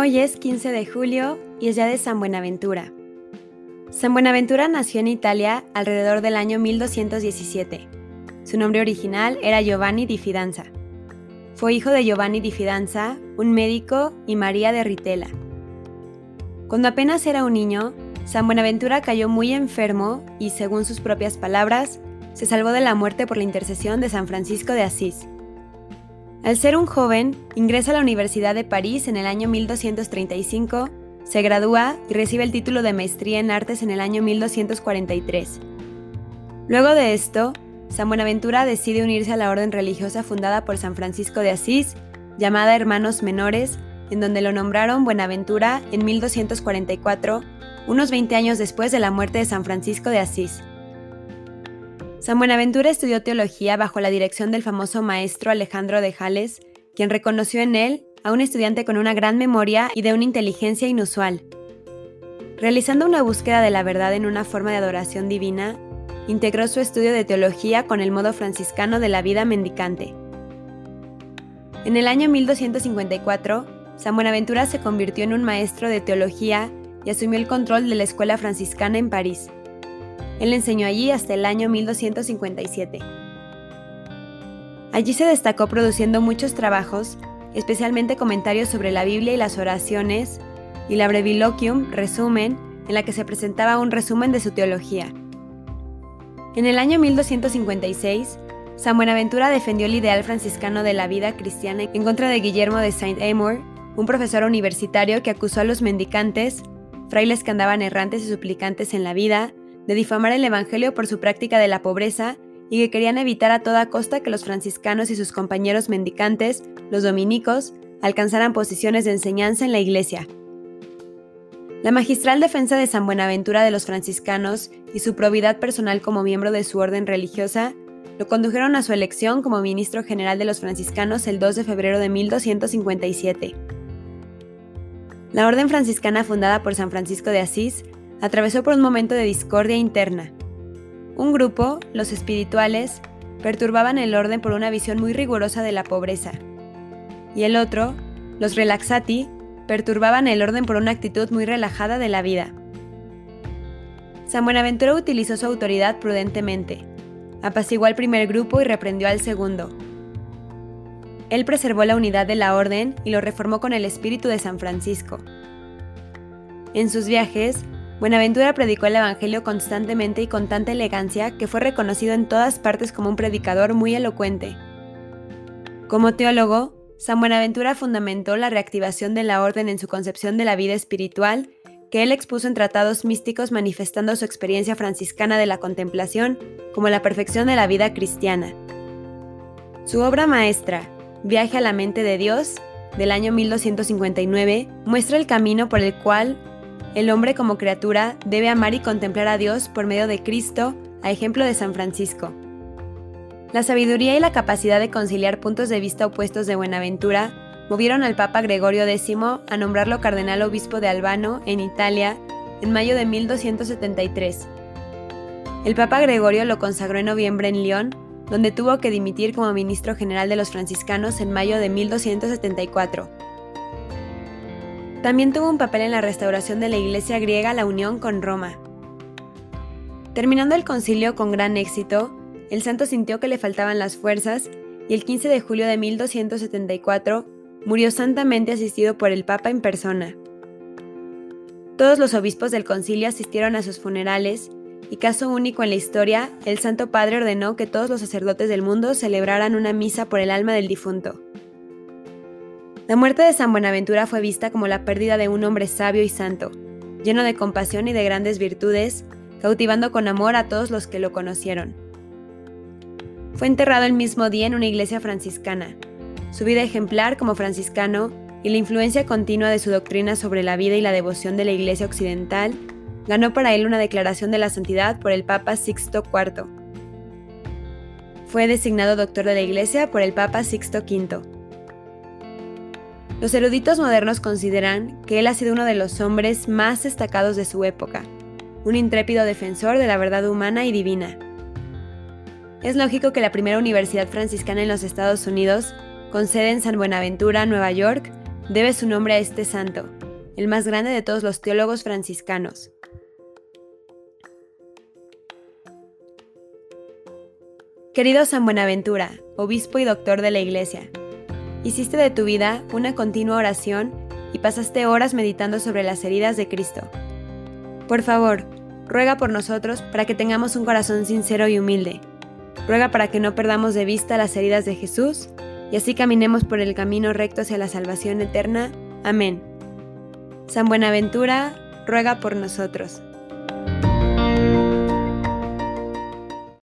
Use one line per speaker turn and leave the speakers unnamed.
Hoy es 15 de julio y es día de San Buenaventura. San Buenaventura nació en Italia alrededor del año 1217. Su nombre original era Giovanni di Fidanza. Fue hijo de Giovanni di Fidanza, un médico, y María de Ritela. Cuando apenas era un niño, San Buenaventura cayó muy enfermo y, según sus propias palabras, se salvó de la muerte por la intercesión de San Francisco de Asís. Al ser un joven, ingresa a la Universidad de París en el año 1235, se gradúa y recibe el título de maestría en artes en el año 1243. Luego de esto, San Buenaventura decide unirse a la orden religiosa fundada por San Francisco de Asís, llamada Hermanos Menores, en donde lo nombraron Buenaventura en 1244, unos 20 años después de la muerte de San Francisco de Asís. San Buenaventura estudió teología bajo la dirección del famoso maestro Alejandro de Jales, quien reconoció en él a un estudiante con una gran memoria y de una inteligencia inusual. Realizando una búsqueda de la verdad en una forma de adoración divina, integró su estudio de teología con el modo franciscano de la vida mendicante. En el año 1254, San Buenaventura se convirtió en un maestro de teología y asumió el control de la escuela franciscana en París. Él enseñó allí hasta el año 1257. Allí se destacó produciendo muchos trabajos, especialmente comentarios sobre la Biblia y las oraciones, y la Breviloquium, resumen, en la que se presentaba un resumen de su teología. En el año 1256, San Buenaventura defendió el ideal franciscano de la vida cristiana en contra de Guillermo de Saint-Amour, un profesor universitario que acusó a los mendicantes, frailes que andaban errantes y suplicantes en la vida, de difamar el Evangelio por su práctica de la pobreza y que querían evitar a toda costa que los franciscanos y sus compañeros mendicantes, los dominicos, alcanzaran posiciones de enseñanza en la Iglesia. La magistral defensa de San Buenaventura de los franciscanos y su probidad personal como miembro de su orden religiosa lo condujeron a su elección como ministro general de los franciscanos el 2 de febrero de 1257. La orden franciscana fundada por San Francisco de Asís atravesó por un momento de discordia interna. Un grupo, los espirituales, perturbaban el orden por una visión muy rigurosa de la pobreza. Y el otro, los relaxati, perturbaban el orden por una actitud muy relajada de la vida. San Buenaventura utilizó su autoridad prudentemente. Apaciguó al primer grupo y reprendió al segundo. Él preservó la unidad de la orden y lo reformó con el espíritu de San Francisco. En sus viajes, Buenaventura predicó el Evangelio constantemente y con tanta elegancia que fue reconocido en todas partes como un predicador muy elocuente. Como teólogo, San Buenaventura fundamentó la reactivación de la orden en su concepción de la vida espiritual, que él expuso en tratados místicos manifestando su experiencia franciscana de la contemplación como la perfección de la vida cristiana. Su obra maestra, Viaje a la mente de Dios, del año 1259, muestra el camino por el cual el hombre como criatura debe amar y contemplar a Dios por medio de Cristo, a ejemplo de San Francisco. La sabiduría y la capacidad de conciliar puntos de vista opuestos de Buenaventura movieron al Papa Gregorio X a nombrarlo cardenal obispo de Albano, en Italia, en mayo de 1273. El Papa Gregorio lo consagró en noviembre en León, donde tuvo que dimitir como ministro general de los franciscanos en mayo de 1274. También tuvo un papel en la restauración de la Iglesia griega La Unión con Roma. Terminando el concilio con gran éxito, el santo sintió que le faltaban las fuerzas y el 15 de julio de 1274 murió santamente asistido por el Papa en persona. Todos los obispos del concilio asistieron a sus funerales y caso único en la historia, el Santo Padre ordenó que todos los sacerdotes del mundo celebraran una misa por el alma del difunto. La muerte de San Buenaventura fue vista como la pérdida de un hombre sabio y santo, lleno de compasión y de grandes virtudes, cautivando con amor a todos los que lo conocieron. Fue enterrado el mismo día en una iglesia franciscana. Su vida ejemplar como franciscano y la influencia continua de su doctrina sobre la vida y la devoción de la iglesia occidental ganó para él una declaración de la santidad por el Papa Sixto IV. Fue designado doctor de la iglesia por el Papa Sixto V. Los eruditos modernos consideran que él ha sido uno de los hombres más destacados de su época, un intrépido defensor de la verdad humana y divina. Es lógico que la primera universidad franciscana en los Estados Unidos, con sede en San Buenaventura, Nueva York, debe su nombre a este santo, el más grande de todos los teólogos franciscanos. Querido San Buenaventura, obispo y doctor de la Iglesia, hiciste de tu vida una continua oración y pasaste horas meditando sobre las heridas de Cristo. Por favor, ruega por nosotros para que tengamos un corazón sincero y humilde. Ruega para que no perdamos de vista las heridas de Jesús y así caminemos por el camino recto hacia la salvación eterna. Amén. San Buenaventura, ruega por nosotros.